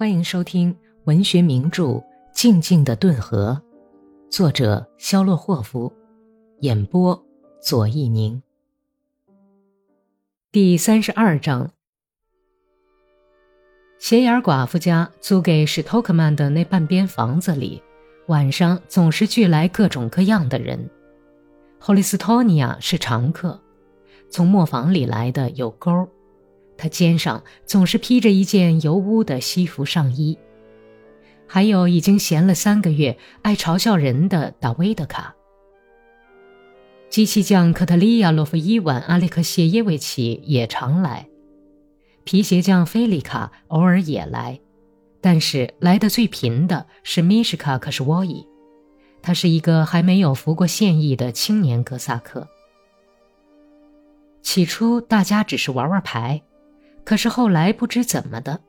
欢迎收听文学名著《静静的顿河》，作者肖洛霍夫，演播左一宁。第三十二章，斜眼寡妇家租给史托克曼的那半边房子里，晚上总是聚来各种各样的人。霍利斯托尼亚是常客，从磨坊里来的有钩。他肩上总是披着一件油污的西服上衣，还有已经闲了三个月、爱嘲笑人的达维德卡。机器匠科特利亚洛夫伊万阿列克谢耶维奇也常来，皮鞋匠菲利卡偶尔也来，但是来的最频的是米什卡克什沃伊，他是一个还没有服过现役的青年哥萨克。起初大家只是玩玩牌。可是后来不知怎么的，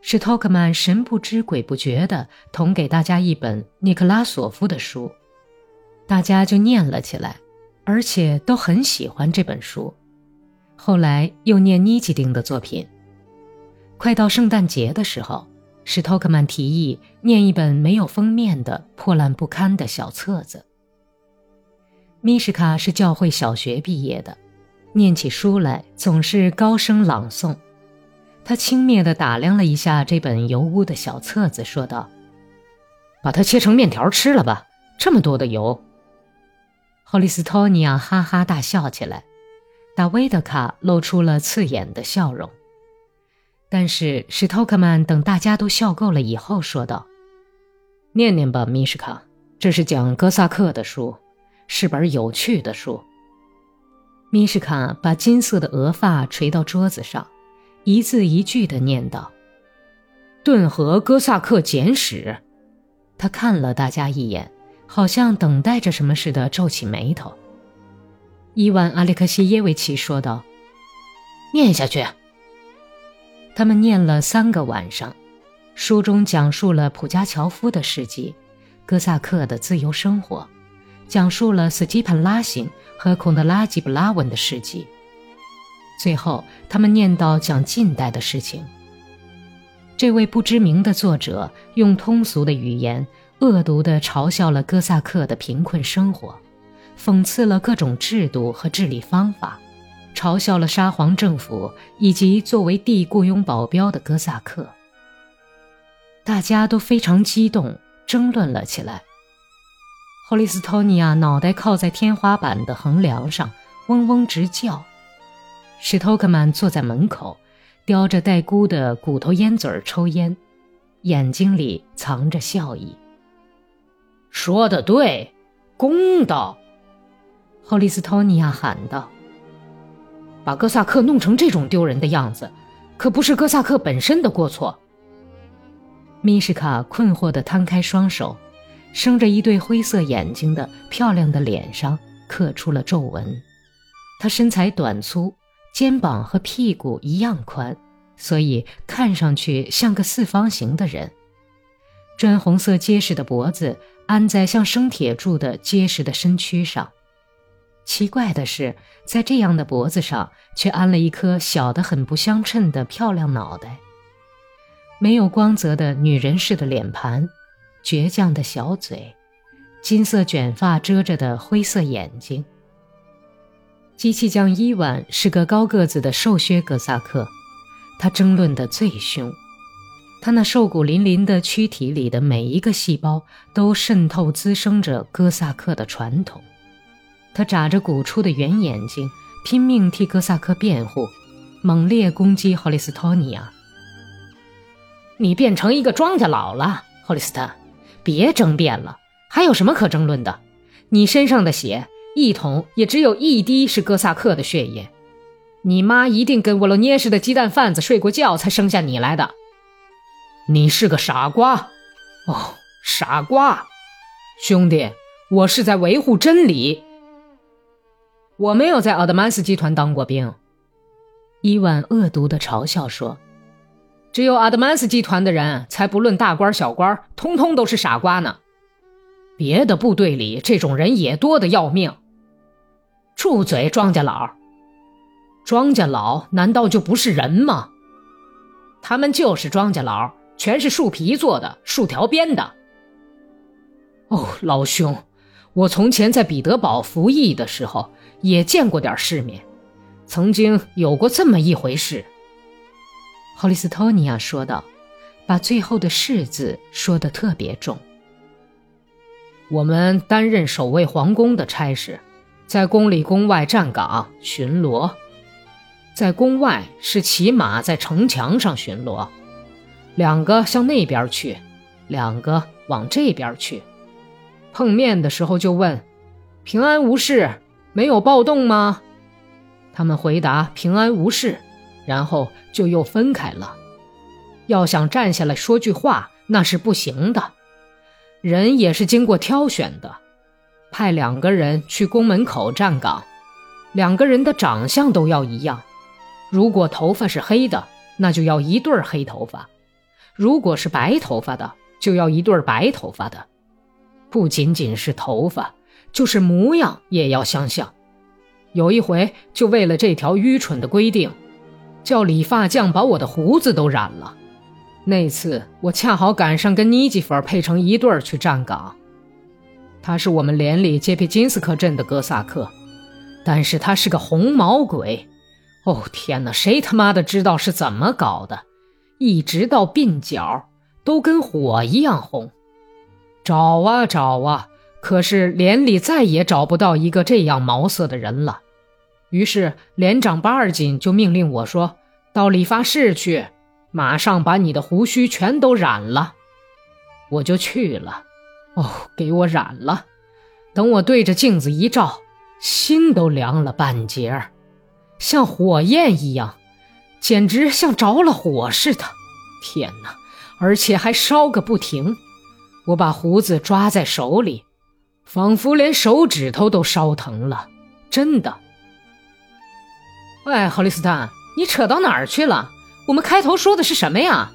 史托克曼神不知鬼不觉地捅给大家一本尼克拉索夫的书，大家就念了起来，而且都很喜欢这本书。后来又念尼基丁的作品。快到圣诞节的时候，史托克曼提议念一本没有封面的破烂不堪的小册子。米什卡是教会小学毕业的，念起书来总是高声朗诵。他轻蔑地打量了一下这本油污的小册子，说道：“把它切成面条吃了吧，这么多的油。”霍利斯托尼亚哈哈大笑起来，达维德卡露出了刺眼的笑容。但是史托克曼等大家都笑够了以后，说道：“念念吧，米什卡，这是讲哥萨克的书，是本有趣的书。”米什卡把金色的额发垂到桌子上。一字一句地念道：“顿河哥萨克简史。”他看了大家一眼，好像等待着什么似的，皱起眉头。伊万·阿列克谢耶维奇说道：“念下去。”他们念了三个晚上，书中讲述了普加乔夫的事迹，哥萨克的自由生活，讲述了斯基潘拉辛和孔德拉吉布拉文的事迹。最后，他们念到讲近代的事情。这位不知名的作者用通俗的语言，恶毒地嘲笑了哥萨克的贫困生活，讽刺了各种制度和治理方法，嘲笑了沙皇政府以及作为地雇佣保镖的哥萨克。大家都非常激动，争论了起来。霍利斯托尼亚脑袋靠在天花板的横梁上，嗡嗡直叫。史托克曼坐在门口，叼着带箍的骨头烟嘴儿抽烟，眼睛里藏着笑意。说的对，公道。霍利斯托尼亚喊道：“把哥萨克弄成这种丢人的样子，可不是哥萨克本身的过错。”米什卡困惑地摊开双手，生着一对灰色眼睛的漂亮的脸上刻出了皱纹。他身材短粗。肩膀和屁股一样宽，所以看上去像个四方形的人。砖红色结实的脖子安在像生铁铸的结实的身躯上。奇怪的是，在这样的脖子上却安了一颗小的很不相称的漂亮脑袋。没有光泽的女人似的脸盘，倔强的小嘴，金色卷发遮着的灰色眼睛。机器匠伊万是个高个子的瘦削哥萨克，他争论得最凶。他那瘦骨嶙嶙的躯体里的每一个细胞都渗透滋生着哥萨克的传统。他眨着鼓出的圆眼睛，拼命替哥萨克辩护，猛烈攻击霍利斯托尼亚。你变成一个庄稼佬了，霍利斯特，别争辩了，还有什么可争论的？你身上的血。一桶也只有一滴是哥萨克的血液，你妈一定跟沃罗涅什的鸡蛋贩子睡过觉才生下你来的。你是个傻瓜，哦，傻瓜，兄弟，我是在维护真理。我没有在奥德曼斯集团当过兵。伊万恶毒的嘲笑说：“只有阿德曼斯集团的人才不论大官小官，通通都是傻瓜呢。别的部队里这种人也多得要命。”住嘴，庄稼佬！庄稼佬难道就不是人吗？他们就是庄稼佬，全是树皮做的，树条编的。哦，老兄，我从前在彼得堡服役的时候也见过点世面，曾经有过这么一回事。霍利斯托尼亚说道，把最后的“世”字说得特别重。我们担任守卫皇宫的差事，在宫里宫外站岗巡逻。在宫外是骑马在城墙上巡逻，两个向那边去，两个往这边去。碰面的时候就问：“平安无事，没有暴动吗？”他们回答：“平安无事。”然后就又分开了。要想站下来说句话，那是不行的。人也是经过挑选的，派两个人去宫门口站岗，两个人的长相都要一样。如果头发是黑的，那就要一对黑头发；如果是白头发的，就要一对白头发的。不仅仅是头发，就是模样也要相像。有一回，就为了这条愚蠢的规定。叫理发匠把我的胡子都染了。那次我恰好赶上跟尼基弗配成一对儿去站岗。他是我们连里杰皮金斯克镇的哥萨克，但是他是个红毛鬼。哦天哪，谁他妈的知道是怎么搞的？一直到鬓角都跟火一样红。找啊找啊，可是连里再也找不到一个这样毛色的人了。于是连长巴尔金就命令我说：“到理发室去，马上把你的胡须全都染了。”我就去了。哦，给我染了。等我对着镜子一照，心都凉了半截儿，像火焰一样，简直像着了火似的。天哪！而且还烧个不停。我把胡子抓在手里，仿佛连手指头都烧疼了。真的。喂，霍利斯坦，你扯到哪儿去了？我们开头说的是什么呀？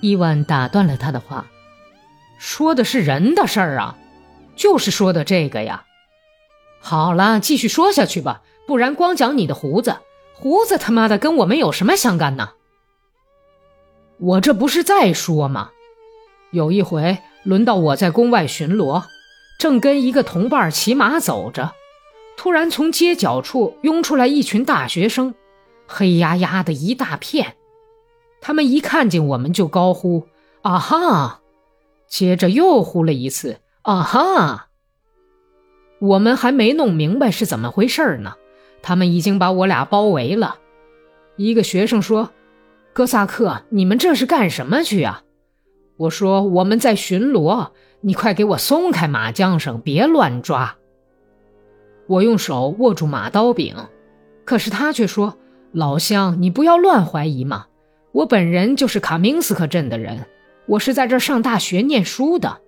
伊万打断了他的话，说的是人的事儿啊，就是说的这个呀。好了，继续说下去吧，不然光讲你的胡子，胡子他妈的跟我们有什么相干呢？我这不是在说吗？有一回轮到我在宫外巡逻，正跟一个同伴骑马走着。突然，从街角处涌出来一群大学生，黑压压的一大片。他们一看见我们就高呼“啊哈”，接着又呼了一次“啊哈”。我们还没弄明白是怎么回事呢，他们已经把我俩包围了。一个学生说：“哥萨克，你们这是干什么去啊？”我说：“我们在巡逻，你快给我松开马缰绳，别乱抓。”我用手握住马刀柄，可是他却说：“老乡，你不要乱怀疑嘛！我本人就是卡明斯克镇的人，我是在这儿上大学念书的。”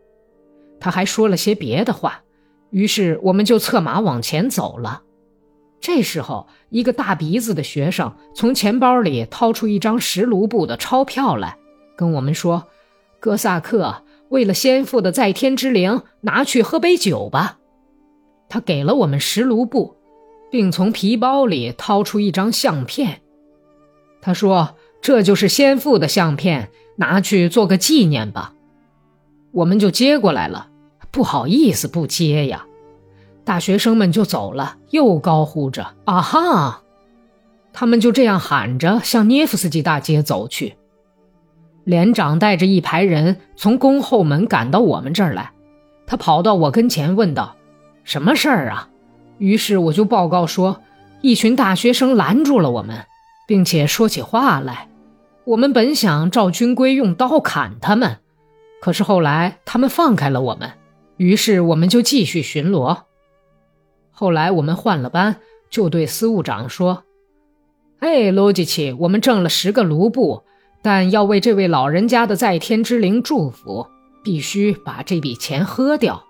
他还说了些别的话，于是我们就策马往前走了。这时候，一个大鼻子的学生从钱包里掏出一张十卢布的钞票来，跟我们说：“哥萨克，为了先父的在天之灵，拿去喝杯酒吧。”他给了我们十卢布，并从皮包里掏出一张相片。他说：“这就是先父的相片，拿去做个纪念吧。”我们就接过来了。不好意思，不接呀。大学生们就走了，又高呼着：“啊哈！”他们就这样喊着向涅夫斯基大街走去。连长带着一排人从宫后门赶到我们这儿来，他跑到我跟前问道。什么事儿啊？于是我就报告说，一群大学生拦住了我们，并且说起话来。我们本想照军规用刀砍他们，可是后来他们放开了我们，于是我们就继续巡逻。后来我们换了班，就对司务长说：“哎，罗吉奇，我们挣了十个卢布，但要为这位老人家的在天之灵祝福，必须把这笔钱喝掉。”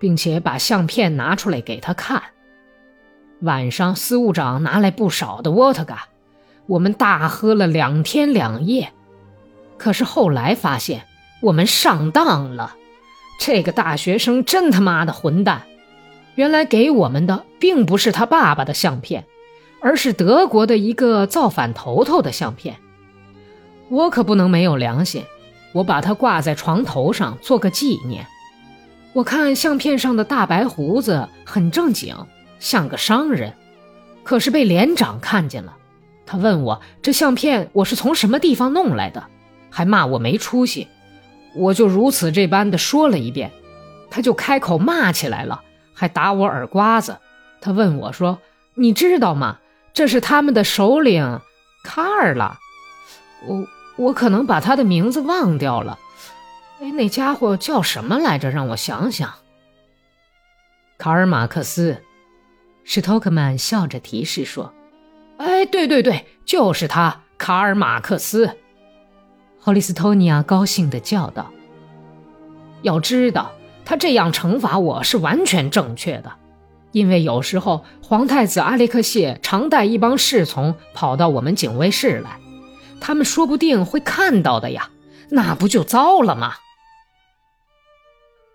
并且把相片拿出来给他看。晚上，司务长拿来不少的沃特嘎，我们大喝了两天两夜。可是后来发现我们上当了，这个大学生真他妈的混蛋！原来给我们的并不是他爸爸的相片，而是德国的一个造反头头的相片。我可不能没有良心，我把它挂在床头上做个纪念。我看相片上的大白胡子很正经，像个商人，可是被连长看见了。他问我这相片我是从什么地方弄来的，还骂我没出息。我就如此这般的说了一遍，他就开口骂起来了，还打我耳刮子。他问我说：“你知道吗？这是他们的首领卡尔拉。”我我可能把他的名字忘掉了。哎，那家伙叫什么来着？让我想想。卡尔马克思，史托克曼笑着提示说：“哎，对对对，就是他，卡尔马克思。”霍利斯托尼亚高兴地叫道：“要知道，他这样惩罚我是完全正确的，因为有时候皇太子阿列克谢常带一帮侍从跑到我们警卫室来，他们说不定会看到的呀，那不就糟了吗？”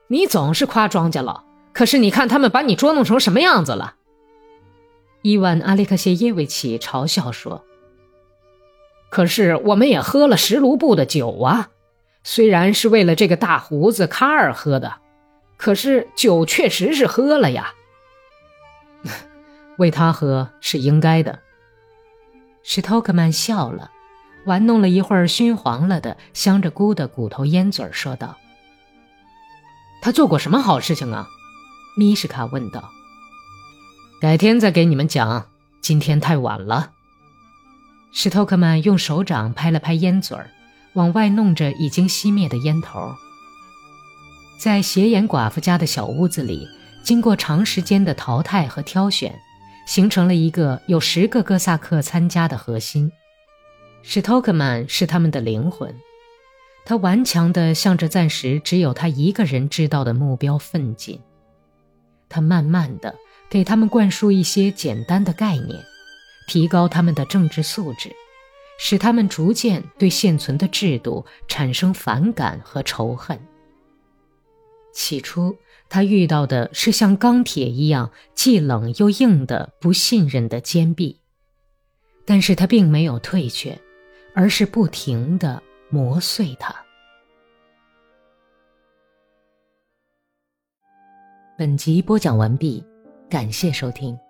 你总是夸庄稼佬，可是你看他们把你捉弄成什么样子了？伊万阿列克谢耶维奇嘲笑说：“可是我们也喝了十卢布的酒啊，虽然是为了这个大胡子卡尔喝的，可是酒确实是喝了呀。为他喝是应该的。”史托克曼笑了，玩弄了一会儿熏黄了的镶着菇的骨头烟嘴，说道。他做过什么好事情啊？米什卡问道。改天再给你们讲，今天太晚了。史托克曼用手掌拍了拍烟嘴儿，往外弄着已经熄灭的烟头。在斜眼寡妇家的小屋子里，经过长时间的淘汰和挑选，形成了一个有十个哥萨克参加的核心。史托克曼是他们的灵魂。他顽强地向着暂时只有他一个人知道的目标奋进。他慢慢地给他们灌输一些简单的概念，提高他们的政治素质，使他们逐渐对现存的制度产生反感和仇恨。起初，他遇到的是像钢铁一样既冷又硬的不信任的坚壁，但是他并没有退却，而是不停地。磨碎它。本集播讲完毕，感谢收听。